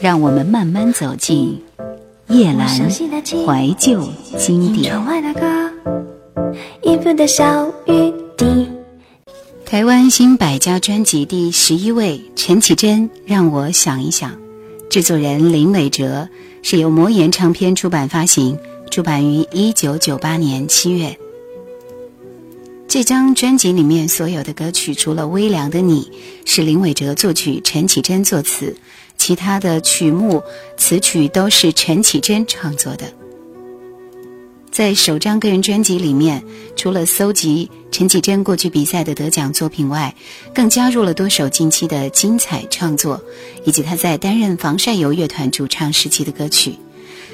让我们慢慢走进叶阑怀旧经典。台湾新百家专辑第十一位，陈绮贞，让我想一想。制作人林伟哲，是由魔岩唱片出版发行，出版于一九九八年七月。这张专辑里面所有的歌曲，除了《微凉的你》是林伟哲作曲，陈绮贞作词，其他的曲目词曲都是陈绮贞创作的。在首张个人专辑里面，除了搜集陈绮贞过去比赛的得奖作品外，更加入了多首近期的精彩创作，以及她在担任防晒油乐团主唱时期的歌曲。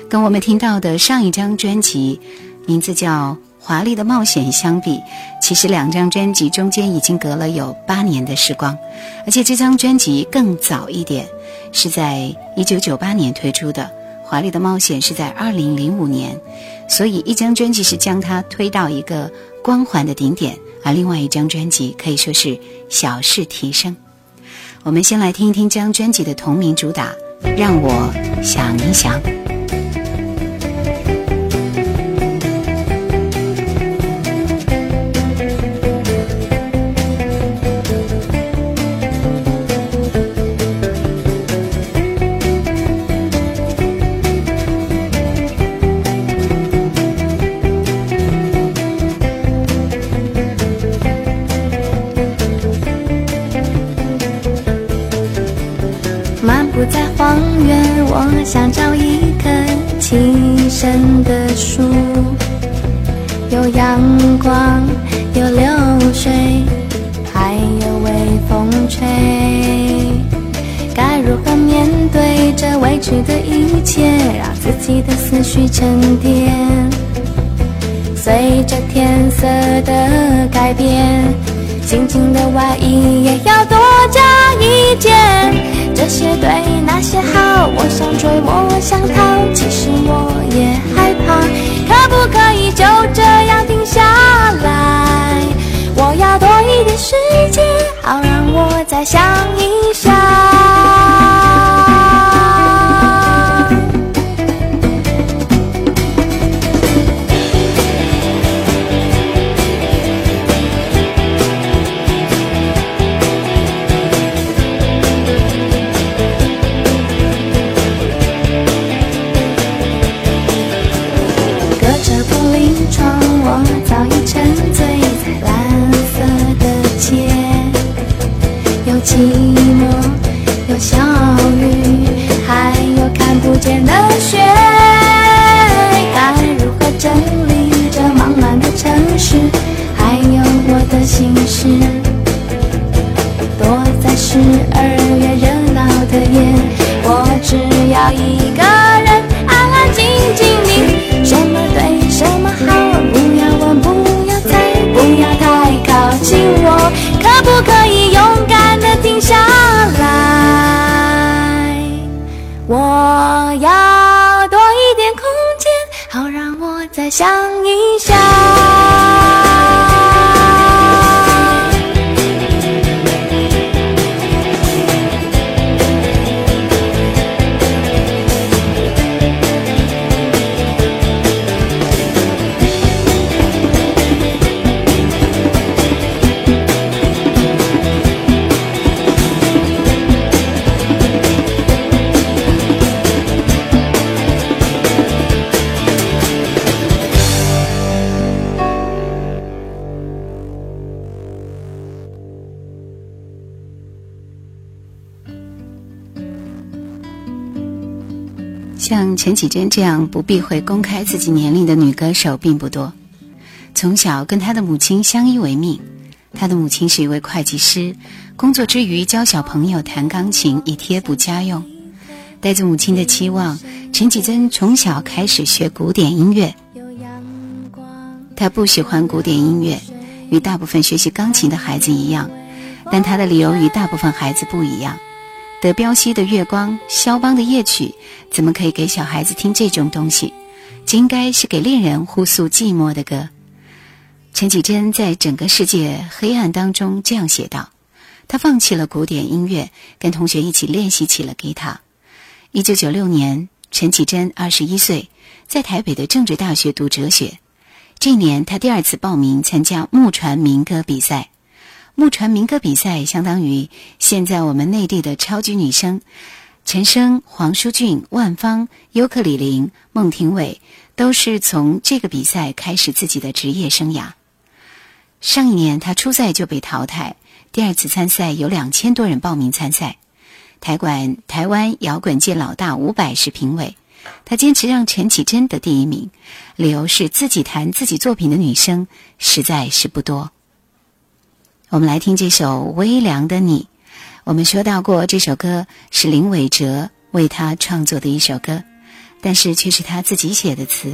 跟我们听到的上一张专辑，名字叫《华丽的冒险》相比，其实两张专辑中间已经隔了有八年的时光，而且这张专辑更早一点，是在一九九八年推出的。华丽的冒险是在二零零五年，所以一张专辑是将它推到一个光环的顶点，而另外一张专辑可以说是小事提升。我们先来听一听这张专辑的同名主打，让我想一想。在荒原我想找一棵栖身的树，有阳光，有流水，还有微风吹。该如何面对这未知的一切，让自己的思绪沉淀？随着天色的改变，心情的外衣也要多加一件。这些对，那些好，我想追，我想逃，其实我也害怕。可不可以就这样停下来？我要多一点时间，好让我再想一想。我要多一点空间好让我再想一想。陈绮贞这样不避讳公开自己年龄的女歌手并不多。从小跟她的母亲相依为命，她的母亲是一位会计师，工作之余教小朋友弹钢琴以贴补家用。带着母亲的期望，陈绮贞从小开始学古典音乐。她不喜欢古典音乐，与大部分学习钢琴的孩子一样，但她的理由与大部分孩子不一样。德彪西的月光，肖邦的夜曲，怎么可以给小孩子听这种东西？这应该是给恋人互诉寂寞的歌。陈绮贞在整个世界黑暗当中这样写道：“她放弃了古典音乐，跟同学一起练习起了吉他。一九九六年，陈绮贞二十一岁，在台北的政治大学读哲学。这年，她第二次报名参加木船民歌比赛。木船民歌比赛相当于现在我们内地的超级女声，陈升、黄舒骏、万芳、尤克里林、孟庭苇都是从这个比赛开始自己的职业生涯。上一年，她初赛就被淘汰，第二次参赛有两千多人报名参赛。台管台湾摇滚界老大伍佰是评委，他坚持让陈绮贞得第一名，理由是自己弹自己作品的女生实在是不多。我们来听这首《微凉的你》，我们说到过这首歌是林伟哲为他创作的一首歌，但是却是他自己写的词。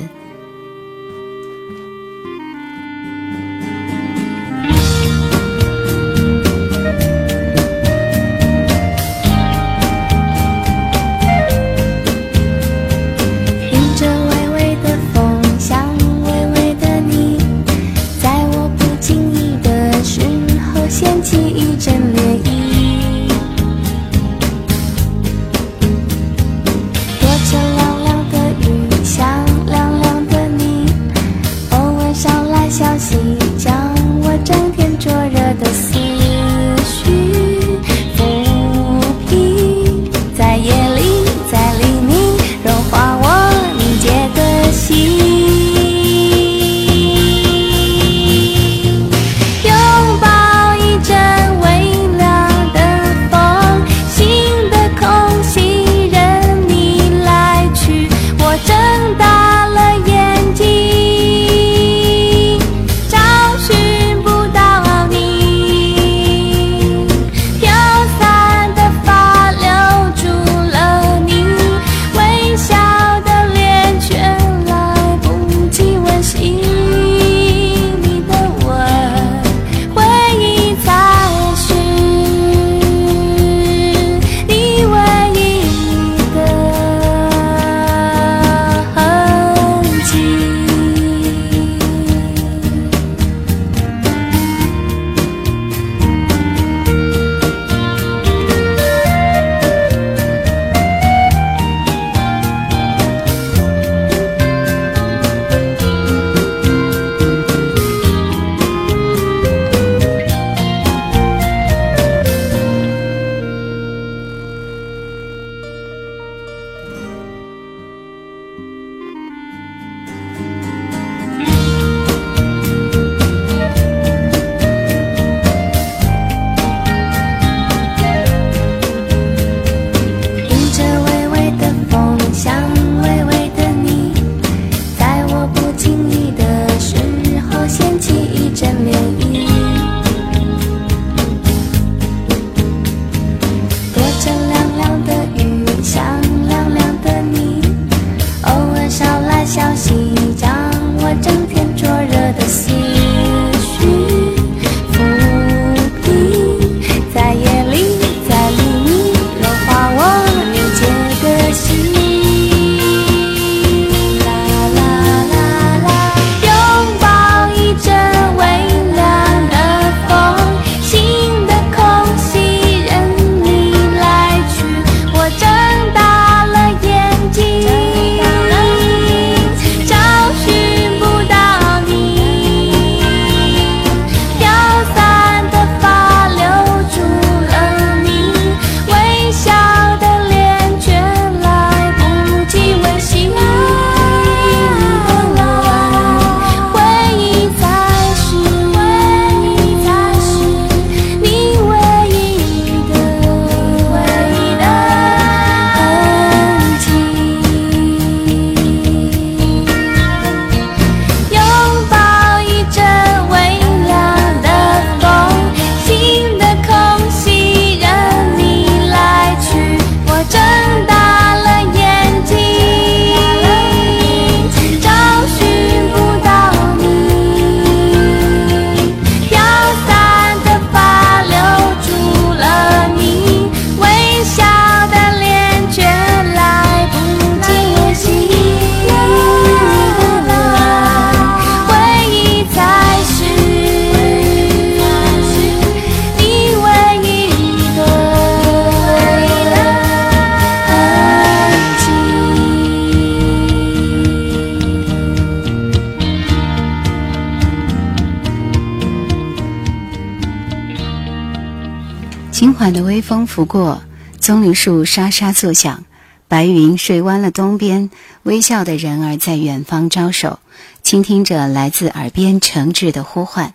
缓的微风拂过，棕榈树沙沙作响，白云睡弯了东边，微笑的人儿在远方招手，倾听着来自耳边诚挚的呼唤。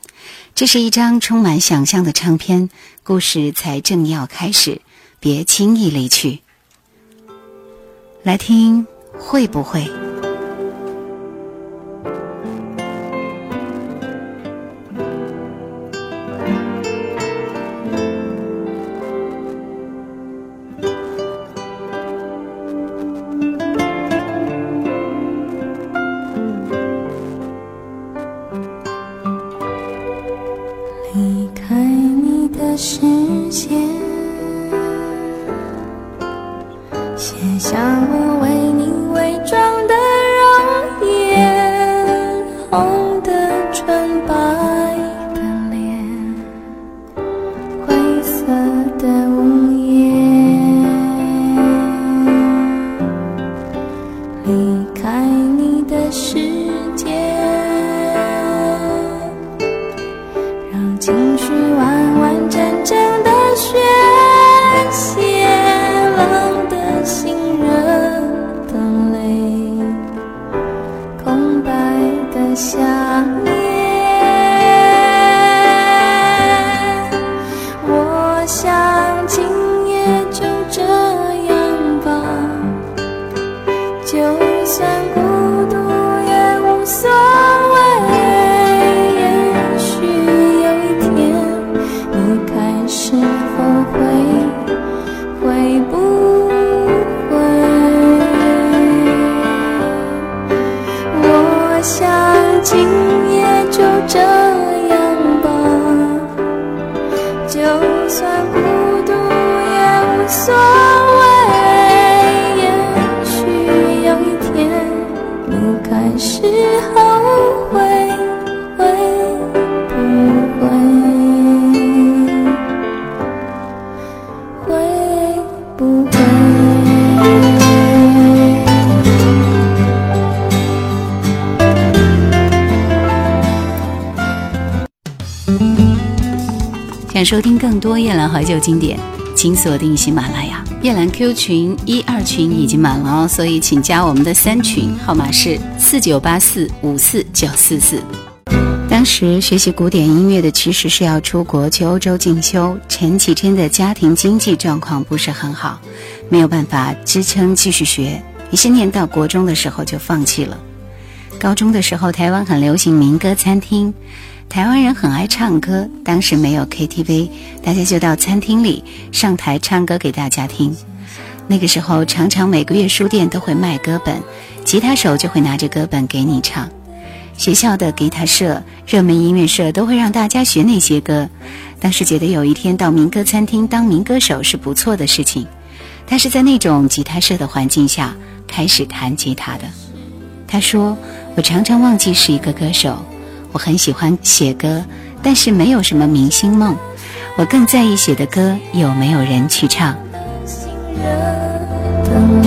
这是一张充满想象的唱片，故事才正要开始，别轻易离去。来听，会不会？开始后悔会不会会不会想收听更多夜兰怀旧经典请锁定喜马拉雅。夜兰 Q 群一二群已经满了哦，所以请加我们的三群，号码是四九八四五四九四四。当时学习古典音乐的其实是要出国去欧洲进修。陈绮贞的家庭经济状况不是很好，没有办法支撑继续学，于是念到国中的时候就放弃了。高中的时候，台湾很流行民歌餐厅。台湾人很爱唱歌，当时没有 KTV，大家就到餐厅里上台唱歌给大家听。那个时候，常常每个月书店都会卖歌本，吉他手就会拿着歌本给你唱。学校的吉他社、热门音乐社都会让大家学那些歌。当时觉得有一天到民歌餐厅当民歌手是不错的事情，但是在那种吉他社的环境下开始弹吉他的。他说：“我常常忘记是一个歌手。”我很喜欢写歌，但是没有什么明星梦。我更在意写的歌有没有人去唱。充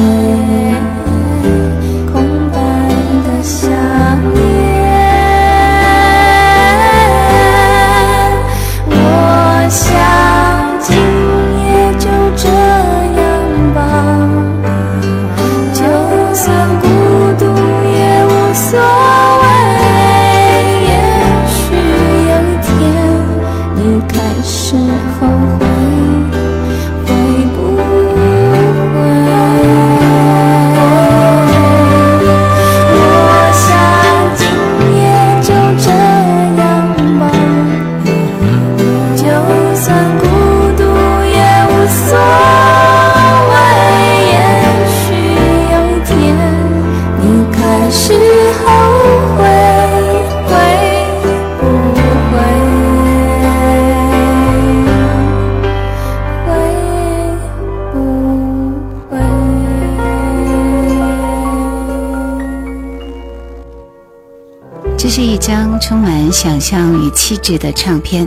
质的唱片，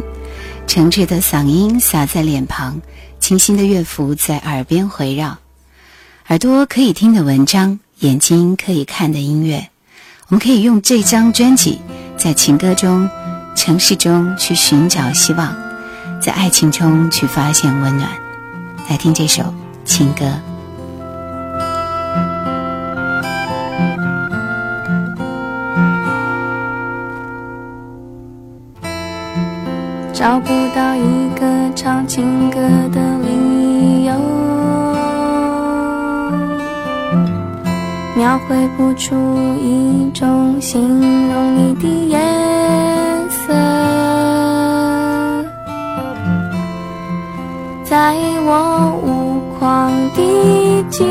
诚挚的嗓音洒在脸庞，清新的乐符在耳边回绕，耳朵可以听的文章，眼睛可以看的音乐，我们可以用这张专辑在情歌中、城市中去寻找希望。在爱情中去发现温暖。来听这首情歌。找不到一个唱情歌的理由，描绘不出一种形容你的颜色，在我无框的记忆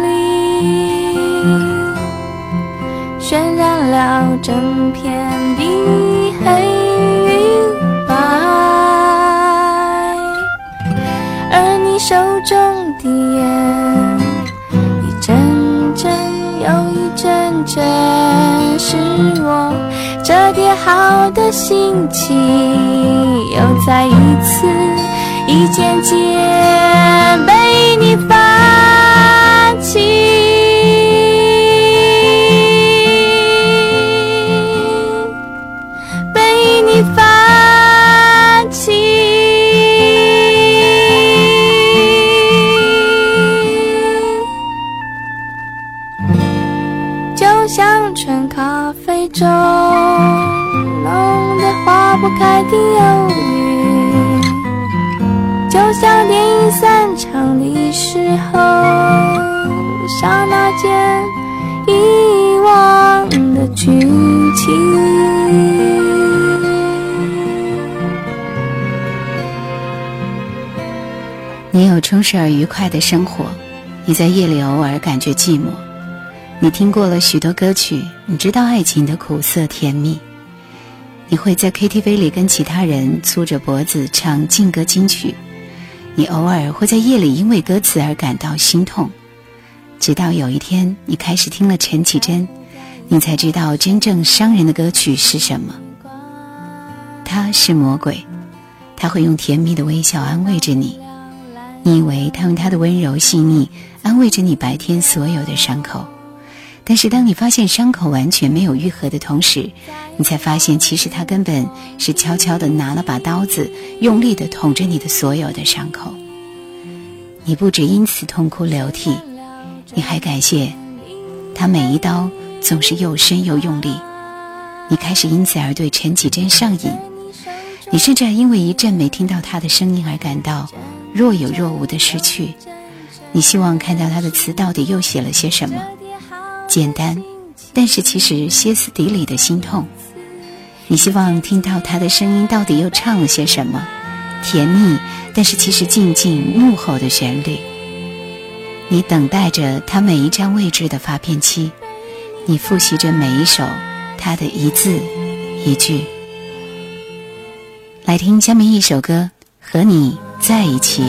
里，渲染了整片的。中的烟，一阵阵又一阵阵，是我折叠好的心情，又再一次一件件被你散场的时候，刹那间遗忘的剧情。你有充实而愉快的生活，你在夜里偶尔感觉寂寞。你听过了许多歌曲，你知道爱情的苦涩甜蜜。你会在 KTV 里跟其他人粗着脖子唱劲歌金曲。你偶尔会在夜里因为歌词而感到心痛。直到有一天，你开始听了陈绮贞，你才知道真正伤人的歌曲是什么。他是魔鬼，他会用甜蜜的微笑安慰着你。你以为他用他的温柔细腻安慰着你白天所有的伤口。但是，当你发现伤口完全没有愈合的同时，你才发现，其实他根本是悄悄的拿了把刀子，用力的捅着你的所有的伤口。你不止因此痛哭流涕，你还感谢他每一刀总是又深又用力。你开始因此而对陈绮贞上瘾，你甚至还因为一阵没听到他的声音而感到若有若无的失去。你希望看到他的词到底又写了些什么。简单，但是其实歇斯底里的心痛。你希望听到他的声音到底又唱了些什么？甜蜜，但是其实静静幕后的旋律。你等待着他每一张未知的发片期，你复习着每一首他的一字一句。来听下面一首歌，和你在一起。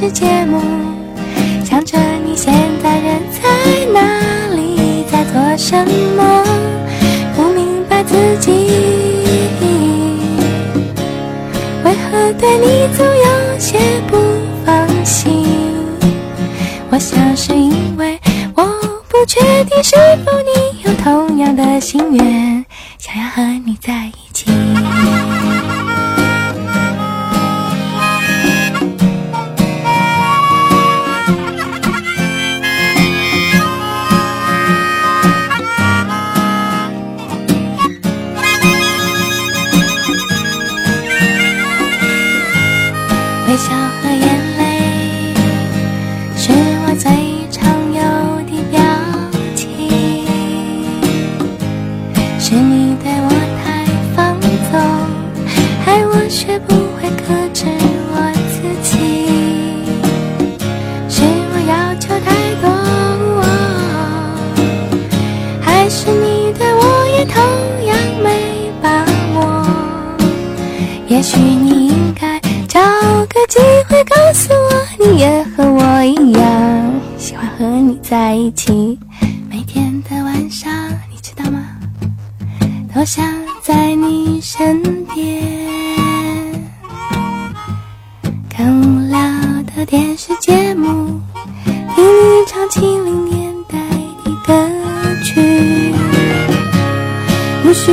的节目想着你现在人在哪里在做什么？不明白自己为何对你总有些不放心？我想是因为我不确定是否你有同样的心愿想要和你在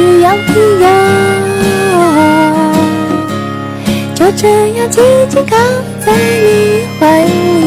只要理由，就这样静静靠在你怀里。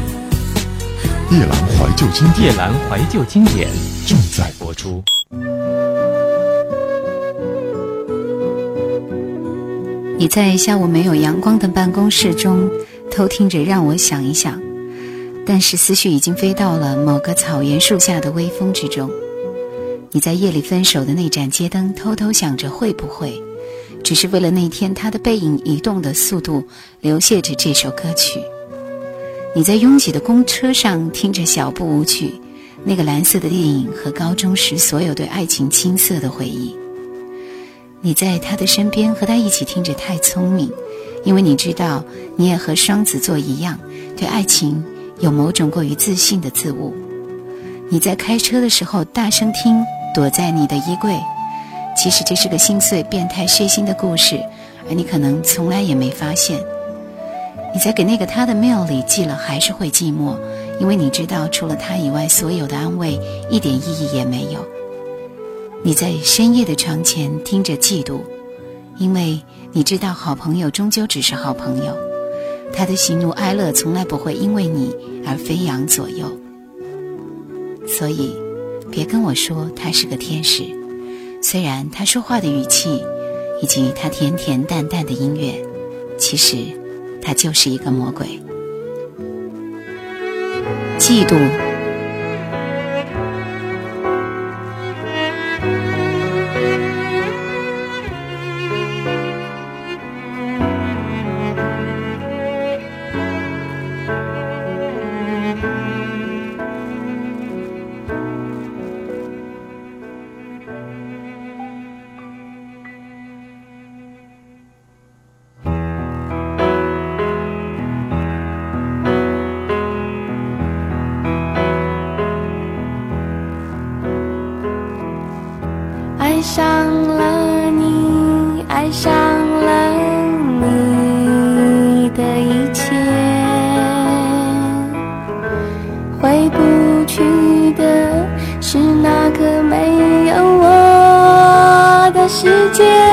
夜阑怀旧经典夜阑怀旧经典正在播出。你在下午没有阳光的办公室中偷听着，让我想一想，但是思绪已经飞到了某个草原树下的微风之中。你在夜里分手的那盏街灯，偷偷想着会不会，只是为了那天他的背影移动的速度，流泻着这首歌曲。你在拥挤的公车上听着小步舞曲，那个蓝色的电影和高中时所有对爱情青涩的回忆。你在他的身边和他一起听着《太聪明》，因为你知道你也和双子座一样，对爱情有某种过于自信的自误。你在开车的时候大声听，躲在你的衣柜，其实这是个心碎、变态、血腥的故事，而你可能从来也没发现。你在给那个他的 mail 里寄了，还是会寂寞，因为你知道除了他以外，所有的安慰一点意义也没有。你在深夜的床前听着嫉妒，因为你知道好朋友终究只是好朋友，他的喜怒哀乐从来不会因为你而飞扬左右。所以，别跟我说他是个天使，虽然他说话的语气以及他甜甜淡淡的音乐，其实他就是一个魔鬼。嫉妒。世界，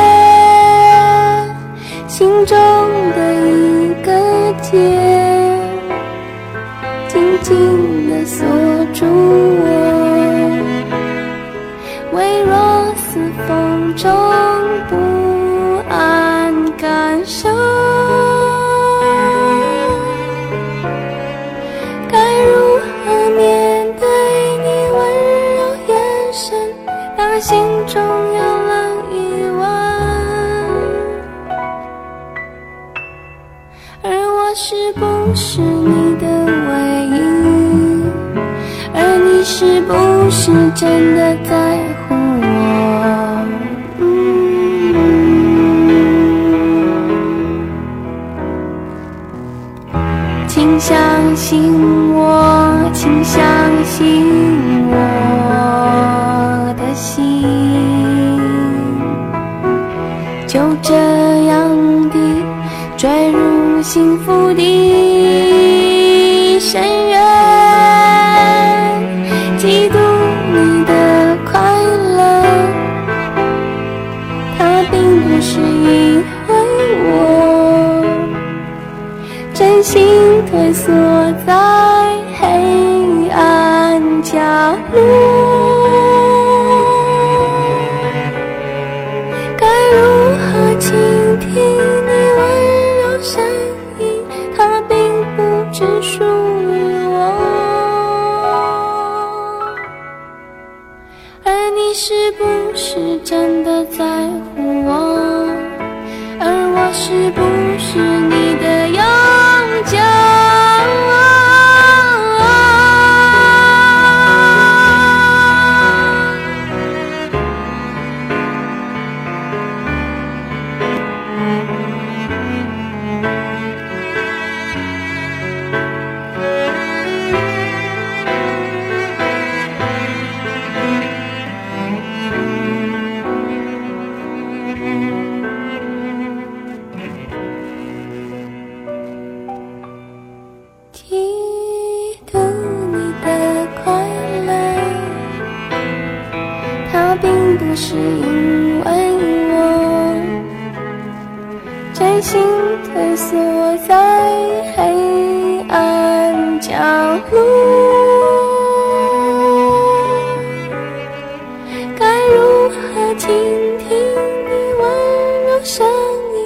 真的在乎我？请相信我，请相信我是不。暗角落，该如何倾听你温柔声音？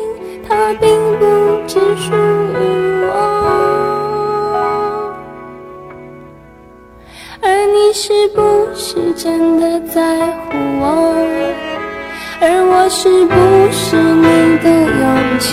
它并不只属于我。而你是不是真的在乎我？而我是不是你的永久？